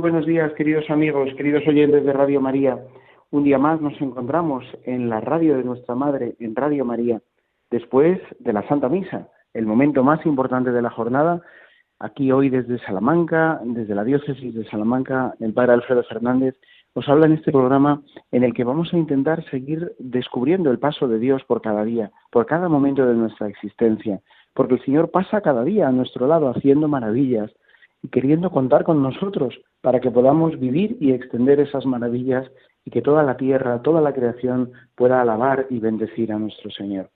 Buenos días, queridos amigos, queridos oyentes de Radio María. Un día más nos encontramos en la radio de nuestra Madre, en Radio María, después de la Santa Misa, el momento más importante de la jornada. Aquí hoy desde Salamanca, desde la diócesis de Salamanca, el Padre Alfredo Fernández os habla en este programa en el que vamos a intentar seguir descubriendo el paso de Dios por cada día, por cada momento de nuestra existencia, porque el Señor pasa cada día a nuestro lado haciendo maravillas, y queriendo contar con nosotros para que podamos vivir y extender esas maravillas y que toda la tierra, toda la creación pueda alabar y bendecir a nuestro Señor.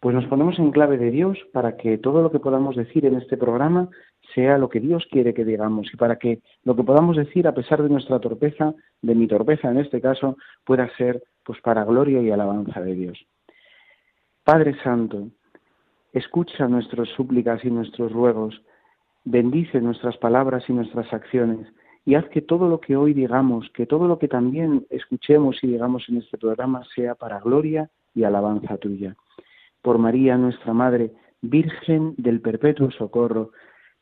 Pues nos ponemos en clave de Dios para que todo lo que podamos decir en este programa sea lo que Dios quiere que digamos y para que lo que podamos decir a pesar de nuestra torpeza, de mi torpeza en este caso, pueda ser pues para gloria y alabanza de Dios. Padre Santo, escucha nuestras súplicas y nuestros ruegos bendice nuestras palabras y nuestras acciones y haz que todo lo que hoy digamos, que todo lo que también escuchemos y digamos en este programa sea para gloria y alabanza tuya. Por María, nuestra Madre, Virgen del Perpetuo Socorro,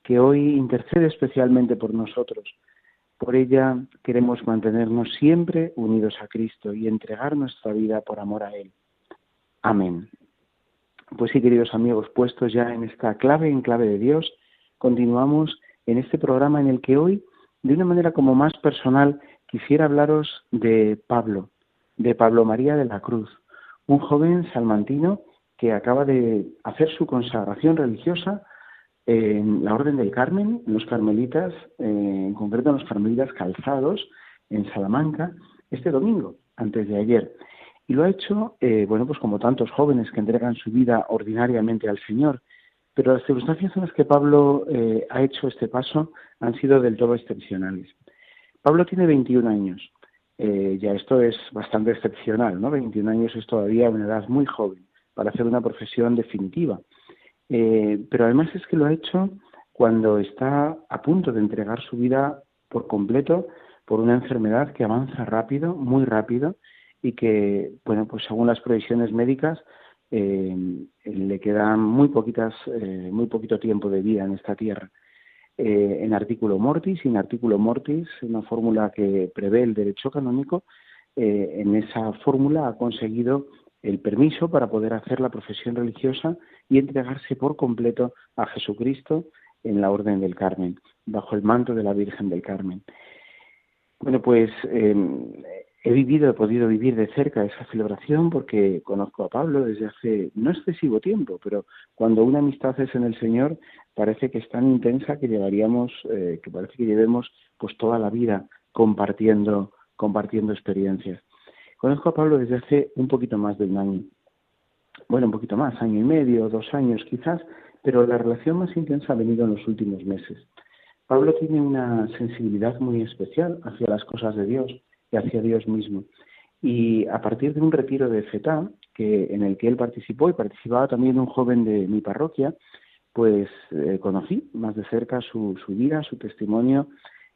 que hoy intercede especialmente por nosotros. Por ella queremos mantenernos siempre unidos a Cristo y entregar nuestra vida por amor a Él. Amén. Pues sí, queridos amigos, puestos ya en esta clave, en clave de Dios, continuamos en este programa en el que hoy, de una manera como más personal, quisiera hablaros de Pablo, de Pablo María de la Cruz, un joven salmantino que acaba de hacer su consagración religiosa en la Orden del Carmen, en los Carmelitas, eh, en concreto en los Carmelitas Calzados, en Salamanca, este domingo, antes de ayer. Y lo ha hecho, eh, bueno, pues como tantos jóvenes que entregan su vida ordinariamente al Señor, pero las circunstancias en las que Pablo eh, ha hecho este paso han sido del todo excepcionales. Pablo tiene 21 años. Eh, ya esto es bastante excepcional, ¿no? 21 años es todavía una edad muy joven para hacer una profesión definitiva. Eh, pero además es que lo ha hecho cuando está a punto de entregar su vida por completo por una enfermedad que avanza rápido, muy rápido, y que, bueno, pues según las previsiones médicas, eh, le quedan muy poquitas, eh, muy poquito tiempo de vida en esta tierra. Eh, en artículo mortis y en artículo mortis, una fórmula que prevé el derecho canónico, en esa fórmula ha conseguido el permiso para poder hacer la profesión religiosa y entregarse por completo a Jesucristo en la Orden del Carmen, bajo el manto de la Virgen del Carmen. Bueno, pues he vivido, he podido vivir de cerca esa celebración porque conozco a Pablo desde hace no excesivo tiempo, pero cuando una amistad es en el Señor parece que es tan intensa que llevaríamos, eh, que parece que llevemos pues toda la vida compartiendo, compartiendo experiencias. Conozco a Pablo desde hace un poquito más de un año, bueno, un poquito más, año y medio, dos años quizás, pero la relación más intensa ha venido en los últimos meses. Pablo tiene una sensibilidad muy especial hacia las cosas de Dios hacia Dios mismo. Y a partir de un retiro de FETA, que, en el que él participó y participaba también un joven de mi parroquia, pues eh, conocí más de cerca su, su vida, su testimonio.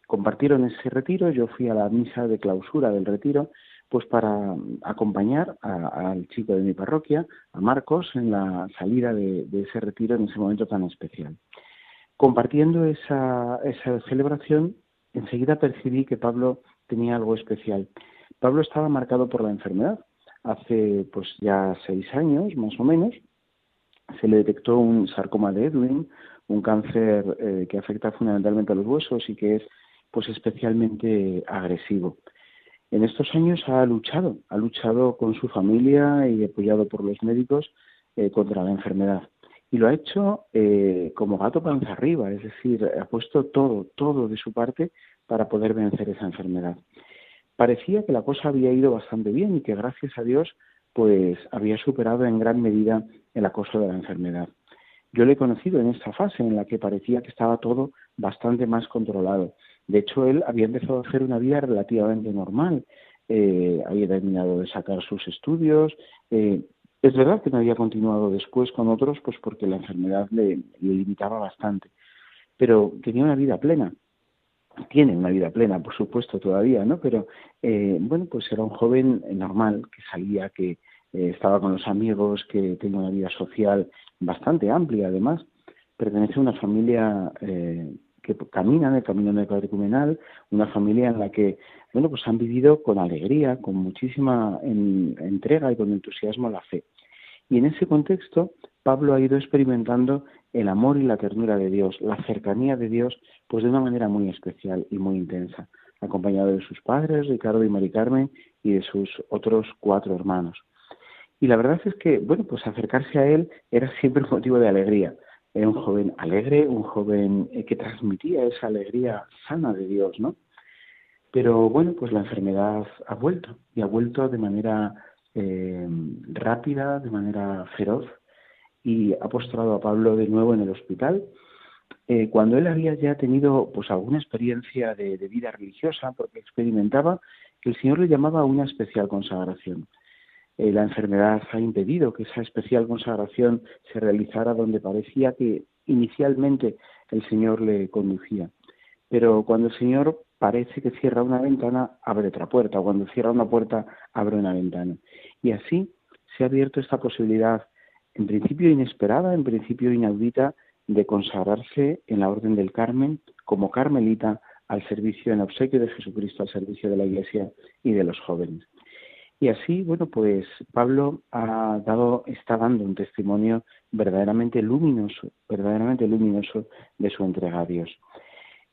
Compartieron ese retiro, yo fui a la misa de clausura del retiro, pues para acompañar al chico de mi parroquia, a Marcos, en la salida de, de, ese retiro en ese momento tan especial. Compartiendo esa, esa celebración, enseguida percibí que Pablo tenía algo especial. Pablo estaba marcado por la enfermedad. Hace pues ya seis años, más o menos, se le detectó un sarcoma de Edwin, un cáncer eh, que afecta fundamentalmente a los huesos y que es pues especialmente agresivo. En estos años ha luchado, ha luchado con su familia y apoyado por los médicos eh, contra la enfermedad. y lo ha hecho eh, como gato panza arriba, es decir, ha puesto todo, todo de su parte para poder vencer esa enfermedad. Parecía que la cosa había ido bastante bien y que gracias a Dios pues había superado en gran medida el acoso de la enfermedad. Yo le he conocido en esta fase en la que parecía que estaba todo bastante más controlado. De hecho, él había empezado a hacer una vida relativamente normal. Eh, había terminado de sacar sus estudios. Eh, es verdad que no había continuado después con otros, pues porque la enfermedad le, limitaba bastante. Pero tenía una vida plena. Tiene una vida plena, por supuesto, todavía, ¿no? Pero, eh, bueno, pues era un joven normal que salía, que estaba con los amigos, que tenía una vida social bastante amplia, además. Pertenece a una familia que caminan el camino neocatecumenal, una familia en la que, bueno, pues han vivido con alegría, con muchísima entrega y con entusiasmo la fe. Y en ese contexto, Pablo ha ido experimentando el amor y la ternura de Dios, la cercanía de Dios, pues de una manera muy especial y muy intensa, acompañado de sus padres, Ricardo y Mari Carmen, y de sus otros cuatro hermanos. Y la verdad es que, bueno, pues acercarse a él era siempre un motivo de alegría. Era un joven alegre, un joven eh, que transmitía esa alegría sana de Dios, ¿no? Pero bueno, pues la enfermedad ha vuelto y ha vuelto de manera eh, rápida, de manera feroz y ha postrado a Pablo de nuevo en el hospital. Eh, cuando él había ya tenido pues alguna experiencia de vida religiosa, porque experimentaba que el Señor le llamaba a una especial consagración. Eh, la enfermedad ha impedido que esa especial consagración se realizara donde parecía que inicialmente el Señor le conducía. Pero cuando el Señor parece que cierra una ventana, abre otra puerta, cuando cierra una puerta, abre una ventana. Y así se ha abierto esta posibilidad, en principio inesperada, en principio inaudita, de consagrarse en la Orden del Carmen como carmelita al servicio en obsequio de Jesucristo, al servicio de la Iglesia y de los jóvenes. Y así, bueno, pues Pablo ha dado, está dando un testimonio verdaderamente luminoso, verdaderamente luminoso de su entrega a Dios.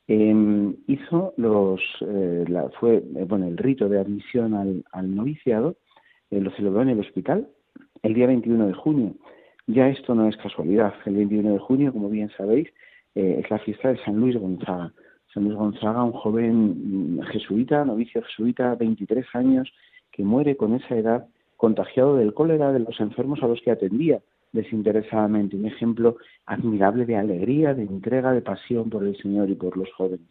Em, hizo los, eh, fue, eh, bueno, el rito de admisión al, noviciado, eh, lo celebró en el hospital el día 21 de junio. Ya esto no es casualidad. El 21 de junio, como bien sabéis, es la fiesta de San Luis Gonzaga. San Luis Gonzaga, un joven mm, jesuita, novicio jesuita, 23 años, que muere con esa edad contagiado del cólera de los enfermos a los que atendía desinteresadamente. Un ejemplo admirable de alegría, de entrega, de pasión por el Señor y por los jóvenes.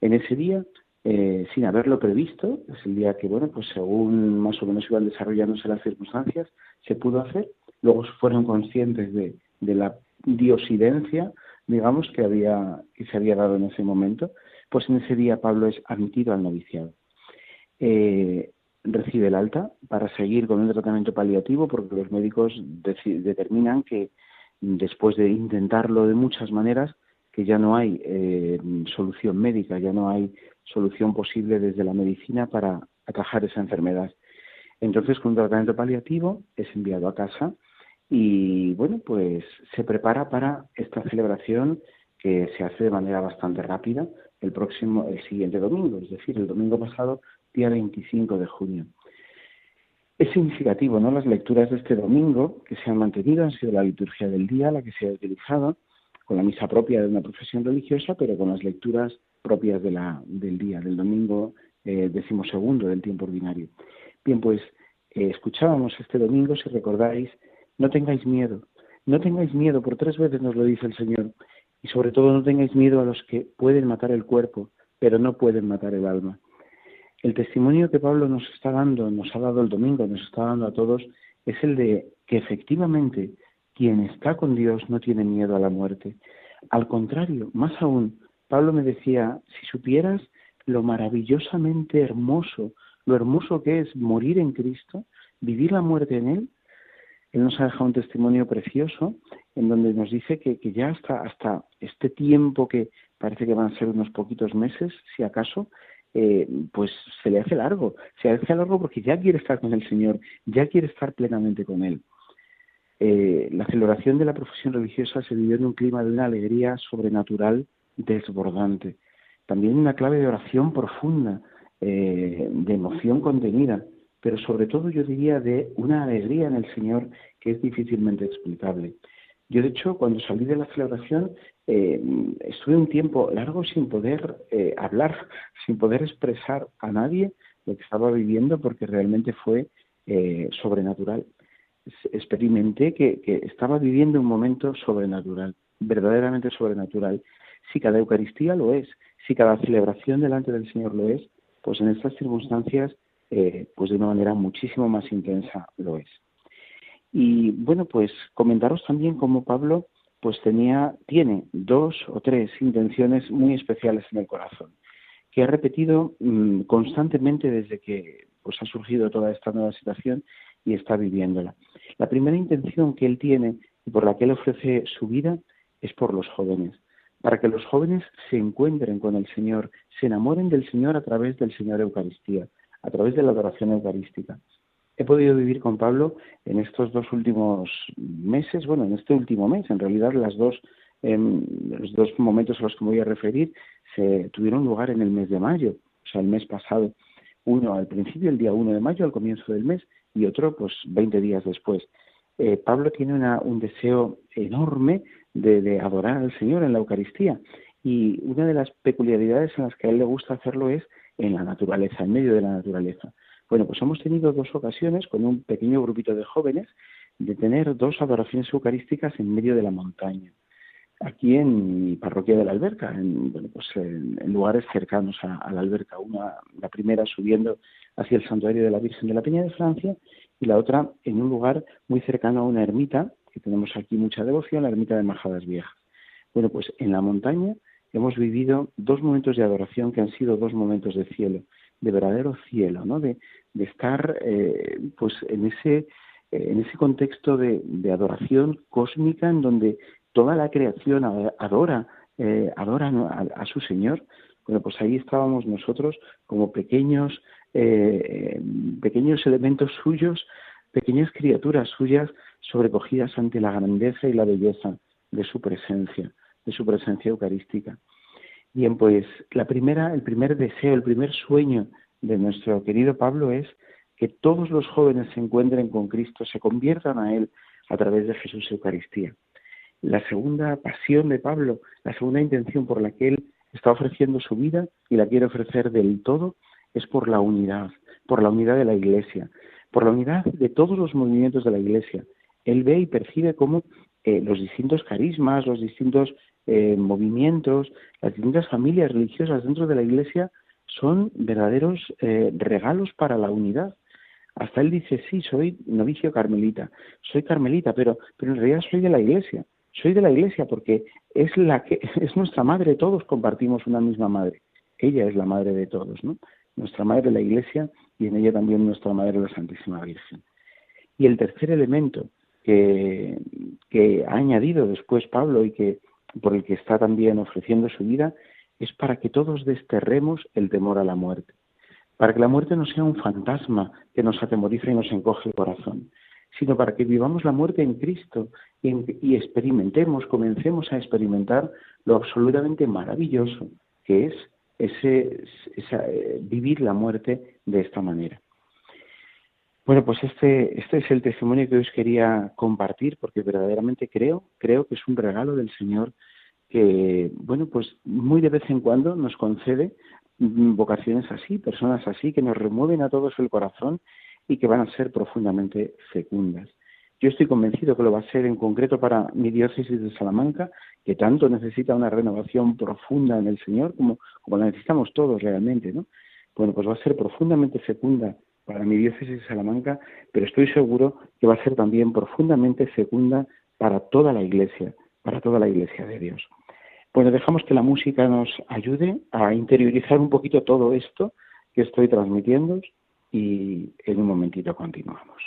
En ese día, eh, sin haberlo previsto, es el día que, bueno, pues según más o menos iban desarrollándose las circunstancias, se pudo hacer. Luego fueron conscientes de, de la diosidencia, digamos, que, había, que se había dado en ese momento. Pues en ese día Pablo es admitido al noviciado. Eh, recibe el alta para seguir con un tratamiento paliativo porque los médicos determinan que después de intentarlo de muchas maneras que ya no hay eh, solución médica, ya no hay solución posible desde la medicina para atajar esa enfermedad. Entonces, con un tratamiento paliativo es enviado a casa y, bueno, pues se prepara para esta celebración que se hace de manera bastante rápida el próximo, el siguiente domingo, es decir, el domingo pasado día 25 de junio. Es significativo, ¿no? Las lecturas de este domingo que se han mantenido han sido la liturgia del día, la que se ha utilizado, con la misa propia de una profesión religiosa, pero con las lecturas propias de la, del día, del domingo eh, decimosegundo del tiempo ordinario. Bien, pues eh, escuchábamos este domingo, si recordáis, no tengáis miedo, no tengáis miedo, por tres veces nos lo dice el Señor, y sobre todo no tengáis miedo a los que pueden matar el cuerpo, pero no pueden matar el alma. El testimonio que Pablo nos está dando, nos ha dado el domingo, nos está dando a todos, es el de que efectivamente quien está con Dios no tiene miedo a la muerte. Al contrario, más aún, Pablo me decía, si supieras lo maravillosamente hermoso, lo hermoso que es morir en Cristo, vivir la muerte en Él, Él nos ha dejado un testimonio precioso en donde nos dice que, que ya hasta, hasta este tiempo que parece que van a ser unos poquitos meses, si acaso, eh, pues se le hace largo. Se le hace largo porque ya quiere estar con el Señor, ya quiere estar plenamente con Él. Eh, la celebración de la profesión religiosa se vivió en un clima de una alegría sobrenatural desbordante. También una clave de oración profunda, eh, de emoción contenida, pero sobre todo yo diría de una alegría en el Señor que es difícilmente explicable. Yo, de hecho, cuando salí de la celebración, eh, estuve un tiempo largo sin poder eh, hablar, sin poder expresar a nadie lo que estaba viviendo, porque realmente fue eh, sobrenatural. Experimenté que, que estaba viviendo un momento sobrenatural, verdaderamente sobrenatural. Si cada Eucaristía lo es, si cada celebración delante del Señor lo es, pues en estas circunstancias, pues de una manera muchísimo más intensa lo es. Y bueno, pues comentaros también cómo Pablo pues tenía, tiene dos o tres intenciones muy especiales en el corazón, que ha repetido mm, constantemente desde que pues ha surgido toda esta nueva situación y está viviéndola. La primera intención que él tiene y por la que él ofrece su vida es por los jóvenes, para que los jóvenes se encuentren con el Señor, se enamoren del Señor a través del Señor Eucaristía, a través de la adoración eucarística he podido vivir con Pablo en estos dos últimos meses, bueno, en este último mes, en realidad las dos, em, los dos momentos a los que me voy a referir se tuvieron lugar en el mes de mayo, o sea, el mes pasado, uno al principio, el día 1 de mayo, al comienzo del mes, y otro, pues, 20 días después. Eh, Pablo tiene una, un deseo enorme de adorar al Señor en la Eucaristía, y una de las peculiaridades en las que a él le gusta hacerlo es en la naturaleza, en medio de la naturaleza. Bueno, pues hemos tenido dos ocasiones con un pequeño grupito de jóvenes de tener dos adoraciones eucarísticas en medio de la montaña, aquí en mi parroquia de la Alberca, en, bueno, pues en, lugares cercanos a, la Alberca. Una, la primera subiendo hacia el santuario de la Virgen de la Peña de Francia y la otra en un lugar muy cercano a una ermita, que tenemos aquí mucha devoción, la ermita de Majadas Viejas. Bueno, pues en la montaña hemos vivido dos momentos de adoración que han sido dos momentos de cielo de verdadero cielo, ¿no? De, de estar eh, pues en ese, eh, en ese contexto de, de, adoración cósmica en donde toda la creación adora, eh, adora a, su Señor. Bueno, pues ahí estábamos nosotros como pequeños, eh, pequeños elementos suyos, pequeñas criaturas suyas sobrecogidas ante la grandeza y la belleza de su presencia, de su presencia eucarística. Bien, pues la primera, el primer deseo, el primer sueño de nuestro querido Pablo es que todos los jóvenes se encuentren con Cristo, se conviertan a Él a través de Jesús Eucaristía. La segunda pasión de Pablo, la segunda intención por la que Él está ofreciendo su vida y la quiere ofrecer del todo, es por la unidad, por la unidad de la Iglesia, por la unidad de todos los movimientos de la Iglesia. Él ve y percibe cómo eh, los distintos carismas, los distintos eh, movimientos, las distintas familias religiosas dentro de la Iglesia son verdaderos eh, regalos para la unidad. Hasta él dice, sí, soy novicio carmelita, soy carmelita, pero, pero en realidad soy de la Iglesia. Soy de la Iglesia porque es la que es nuestra madre, todos compartimos una misma madre. Ella es la madre de todos, ¿no? Nuestra madre la Iglesia y en ella también nuestra madre la Santísima Virgen. Y el tercer elemento que, ha añadido después Pablo y que por el que está también ofreciendo su vida, es para que todos desterremos el temor a la muerte, para que la muerte no sea un fantasma que nos atemoriza y nos encoge el corazón, sino para que vivamos la muerte en Cristo y, experimentemos, comencemos a experimentar lo absolutamente maravilloso que es ese, eh, vivir la muerte de esta manera. Bueno, pues este, este es el testimonio que os quería compartir porque verdaderamente creo, creo que es un regalo del Señor que, bueno, pues muy de vez en cuando nos concede vocaciones así, personas así, que nos remueven a todos el corazón y que van a ser profundamente fecundas. Yo estoy convencido que lo va a ser en concreto para mi diócesis de Salamanca, que tanto necesita una renovación profunda en el Señor, como, como la necesitamos todos realmente, ¿no? Bueno, pues va a ser profundamente fecunda para mi diócesis de Salamanca, pero estoy seguro que va a ser también profundamente fecunda para toda la Iglesia, para toda la Iglesia de Dios. Bueno, dejamos que la música nos ayude a interiorizar un poquito todo esto que estoy transmitiendo y en un momentito continuamos.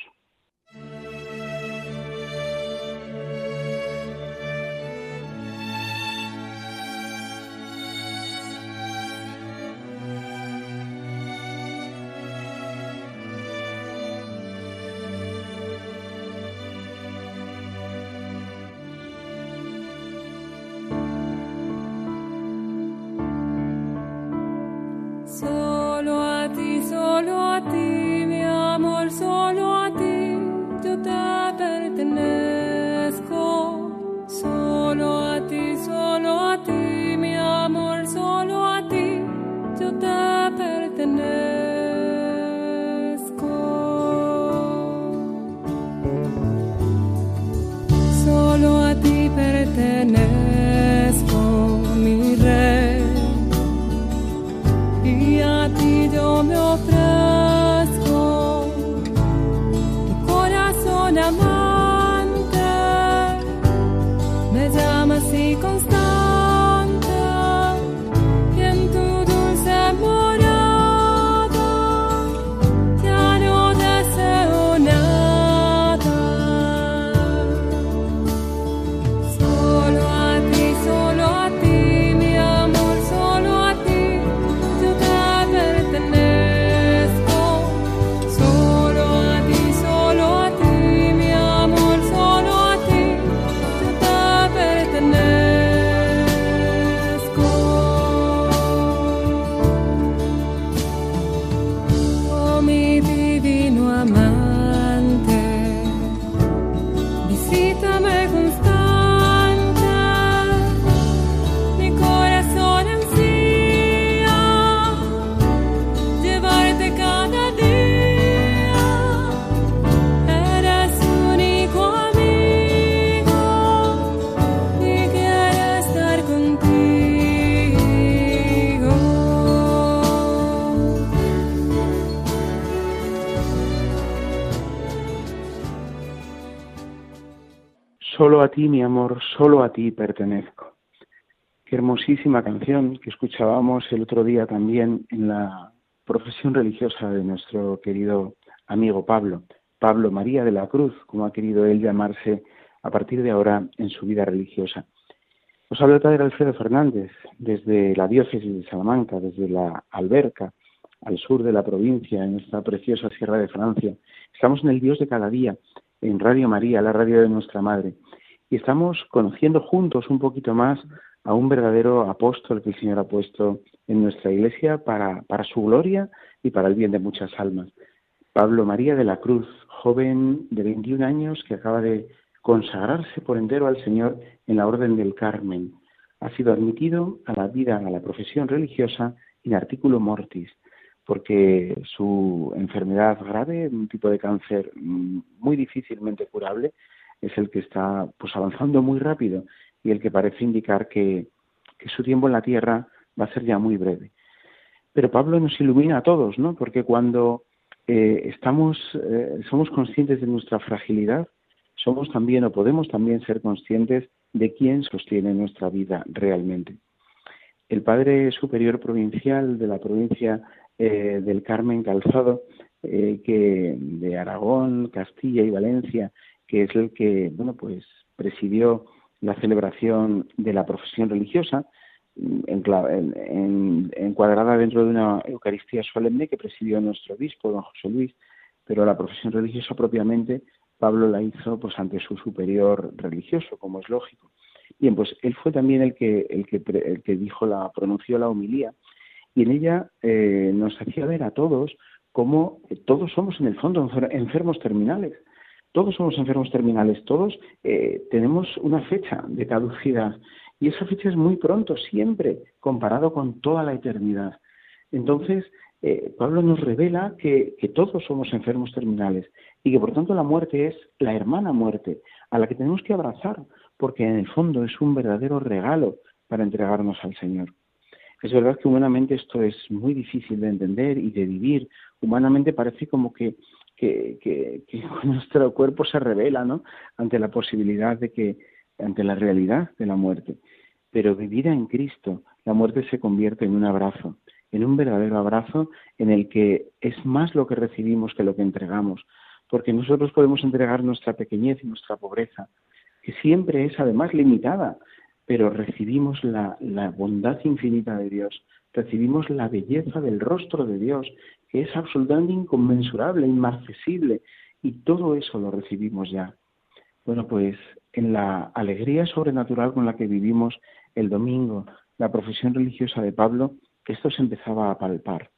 Solo a ti pertenece. Solo a ti, mi amor, solo a ti pertenezco. Qué hermosísima canción que escuchábamos el otro día también en la profesión religiosa de nuestro querido amigo Pablo, Pablo María de la Cruz, como ha querido él llamarse a partir de ahora en su vida religiosa. Nos habla el padre Alfredo Fernández desde la diócesis de Salamanca, desde la Alberca, al sur de la provincia, en esta preciosa Sierra de Francia. Estamos en el Dios de cada día, en Radio María, la radio de nuestra Madre. Y estamos conociendo juntos un poquito más a un verdadero apóstol que el Señor ha puesto en nuestra iglesia para, para su gloria y para el bien de muchas almas. Pablo María de la Cruz, joven de 21 años que acaba de consagrarse por entero al Señor en la Orden del Carmen. Ha sido admitido a la vida, a la profesión religiosa en artículo mortis porque su enfermedad grave, un tipo de cáncer mm, muy difícilmente curable, es el que está pues avanzando muy rápido y el que parece indicar que, su tiempo en la tierra va a ser ya muy breve. Pero Pablo nos ilumina a todos, ¿no? Porque cuando eh, estamos, eh, somos conscientes de nuestra fragilidad, somos también o podemos también ser conscientes de quién sostiene nuestra vida realmente. El Padre Superior Provincial de la provincia eh, del Carmen Calzado, que de Aragón, Castilla y Valencia, que es el que, bueno, pues presidió la celebración de la profesión religiosa, encuadrada dentro de una Eucaristía solemne que presidió nuestro obispo, don José Luis, pero la profesión religiosa propiamente Pablo la hizo pues ante su superior religioso, como es lógico. Bien, pues él fue también el que, el que, el que dijo la, pronunció la homilía y en ella eh, nos hacía ver a todos cómo todos somos en el fondo enfermos terminales. Todos somos enfermos terminales, todos eh, tenemos una fecha de caducidad y esa fecha es muy pronto, siempre, comparado con toda la eternidad. Entonces, eh, Pablo nos revela que, que, todos somos enfermos terminales y que por tanto la muerte es la hermana muerte a la que tenemos que abrazar, porque en el fondo es un verdadero regalo para entregarnos al Señor. Es verdad que humanamente esto es muy difícil de entender y de vivir. Humanamente parece como que, que, nuestro cuerpo se revela ¿no? ante la posibilidad de que, ante la realidad de la muerte. Pero vivida en Cristo, la muerte se convierte en un abrazo, en un verdadero abrazo en el que es más lo que recibimos que lo que entregamos, porque nosotros podemos entregar nuestra pequeñez y nuestra pobreza, que siempre es además limitada, pero recibimos la, bondad infinita de Dios, recibimos la belleza del rostro de Dios, que es absolutamente inconmensurable, inmarcesible, y todo eso lo recibimos ya. Bueno, pues en la alegría sobrenatural con la que vivimos el domingo, la profesión religiosa de Pablo, esto se empezaba a palpar.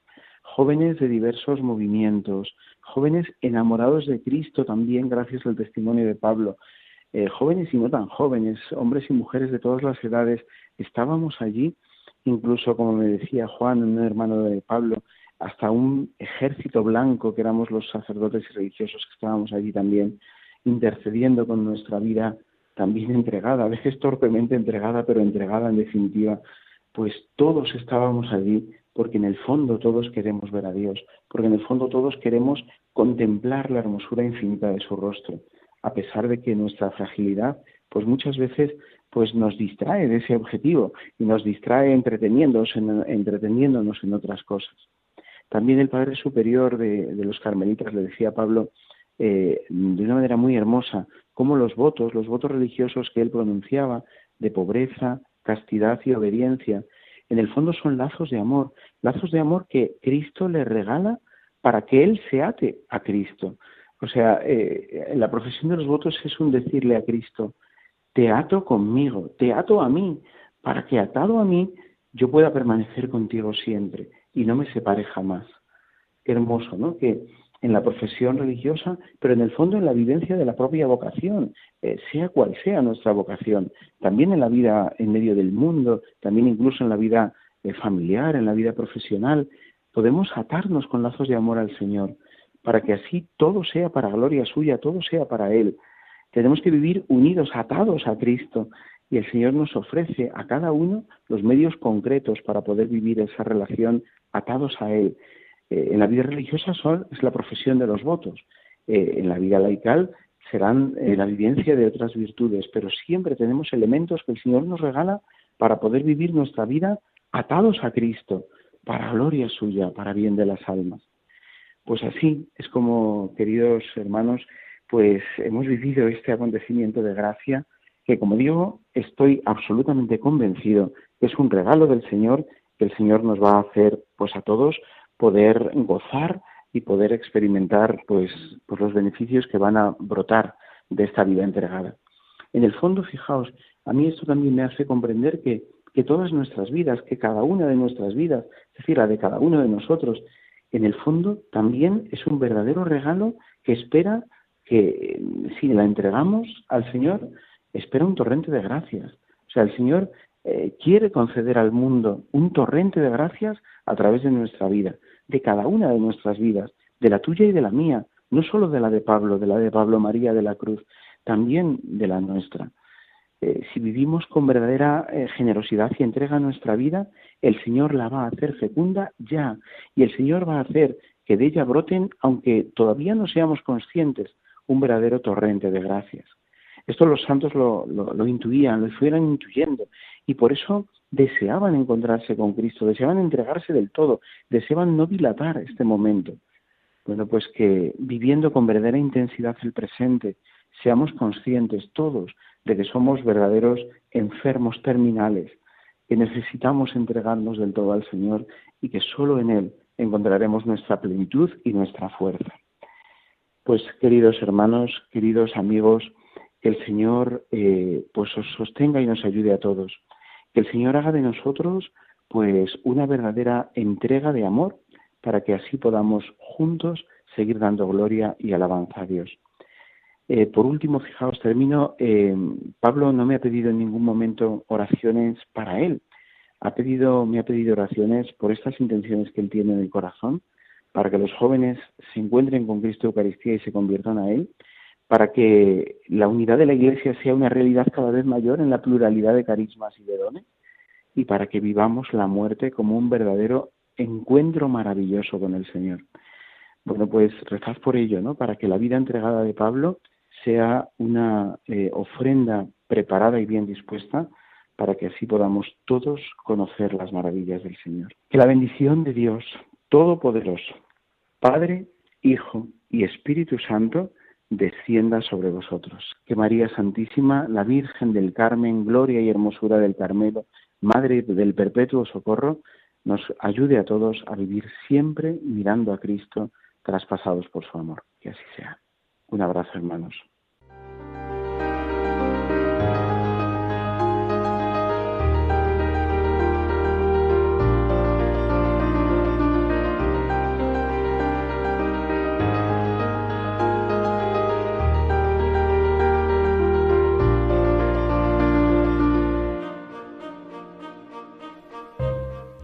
Jóvenes de diversos movimientos, jóvenes enamorados de Cristo también gracias al testimonio de Pablo, eh, jóvenes y no tan jóvenes, hombres y mujeres de todas las edades, estábamos allí, incluso como me decía Juan, un hermano de Pablo, hasta un ejército blanco que éramos los sacerdotes y religiosos que estábamos allí también, intercediendo con nuestra vida también entregada, a veces torpemente entregada, pero entregada en definitiva, pues todos estábamos allí porque en el fondo todos queremos ver a Dios, porque en el fondo todos queremos contemplar la hermosura infinita de su rostro a pesar de que nuestra fragilidad, pues muchas veces pues nos distrae de ese objetivo y nos distrae entreteniéndonos en, entreteniéndonos en otras cosas. También el Padre Superior de, los Carmelitas le decía a Pablo eh, de una manera muy hermosa cómo los votos, los votos religiosos que él pronunciaba de pobreza, castidad y obediencia, en el fondo son lazos de amor, lazos de amor que Cristo le regala para que él se ate a Cristo. O sea, eh, la profesión de los votos es un decirle a Cristo, te ato conmigo, te ato a mí, para que atado a mí yo pueda permanecer contigo siempre y no me separe jamás. Hermoso, ¿no? Que en la profesión religiosa, pero en el fondo en la vivencia de la propia vocación, eh, sea cual sea nuestra vocación, también en la vida en medio del mundo, también incluso en la vida eh, familiar, en la vida profesional, podemos atarnos con lazos de amor al Señor para que así todo sea para gloria suya, todo sea para Él. Tenemos que vivir unidos, atados a Cristo, y el Señor nos ofrece a cada uno los medios concretos para poder vivir esa relación atados a Él. Eh, en la vida religiosa son, es la profesión de los votos. Eh, en la vida laical, serán eh, la vivencia de otras virtudes, pero siempre tenemos elementos que el Señor nos regala para poder vivir nuestra vida atados a Cristo, para gloria suya, para bien de las almas. Pues así es como, queridos hermanos, pues hemos vivido este acontecimiento de gracia que, como digo, estoy absolutamente convencido que es un regalo del Señor que el Señor nos va a hacer, pues a todos, poder gozar y poder experimentar, pues, pues los beneficios que van a brotar de esta vida entregada. En el fondo, fijaos, a mí esto también me hace comprender que, que todas nuestras vidas, que cada una de nuestras vidas, es decir, la de cada uno de nosotros, en el fondo también es un verdadero regalo que espera que si la entregamos al Señor, espera un torrente de gracias. O sea, el Señor eh, quiere conceder al mundo un torrente de gracias a través de nuestra vida, de cada una de nuestras vidas, de la tuya y de la mía, no solo de la de Pablo, de la de Pablo María de la Cruz, también de la nuestra. Eh, si vivimos con verdadera eh, generosidad y entrega nuestra vida, el Señor la va a hacer fecunda ya, y el Señor va a hacer que de ella broten, aunque todavía no seamos conscientes, un verdadero torrente de gracias. Esto los santos lo, lo, intuían, lo fueran intuyendo, y por eso deseaban encontrarse con Cristo, deseaban entregarse del todo, deseaban no dilatar este momento. Bueno, pues que viviendo con verdadera intensidad el presente, seamos conscientes todos de que somos verdaderos enfermos terminales, que necesitamos entregarnos del todo al Señor y que solo en Él encontraremos nuestra plenitud y nuestra fuerza. Pues queridos hermanos, queridos amigos, que el Señor eh, pues os sostenga y nos ayude a todos. Que el Señor haga de nosotros pues una verdadera entrega de amor para que así podamos juntos seguir dando gloria y alabanza a Dios. Eh, por último, fijaos, termino, eh, Pablo no me ha pedido en ningún momento oraciones para él, ha pedido, me ha pedido oraciones por estas intenciones que él tiene en el corazón, para que los jóvenes se encuentren con Cristo Eucaristía y se conviertan a Él, para que la unidad de la Iglesia sea una realidad cada vez mayor en la pluralidad de carismas y de dones, y para que vivamos la muerte como un verdadero encuentro maravilloso con el Señor. Bueno, pues rezad por ello, ¿no? Para que la vida entregada de Pablo sea una eh, ofrenda preparada y bien dispuesta para que así podamos todos conocer las maravillas del Señor. Que la bendición de Dios Todopoderoso, Padre, Hijo y Espíritu Santo, descienda sobre vosotros. Que María Santísima, la Virgen del Carmen, gloria y hermosura del Carmelo, Madre del Perpetuo Socorro, nos ayude a todos a vivir siempre mirando a Cristo, traspasados por su amor. Que así sea. Un abrazo, hermanos.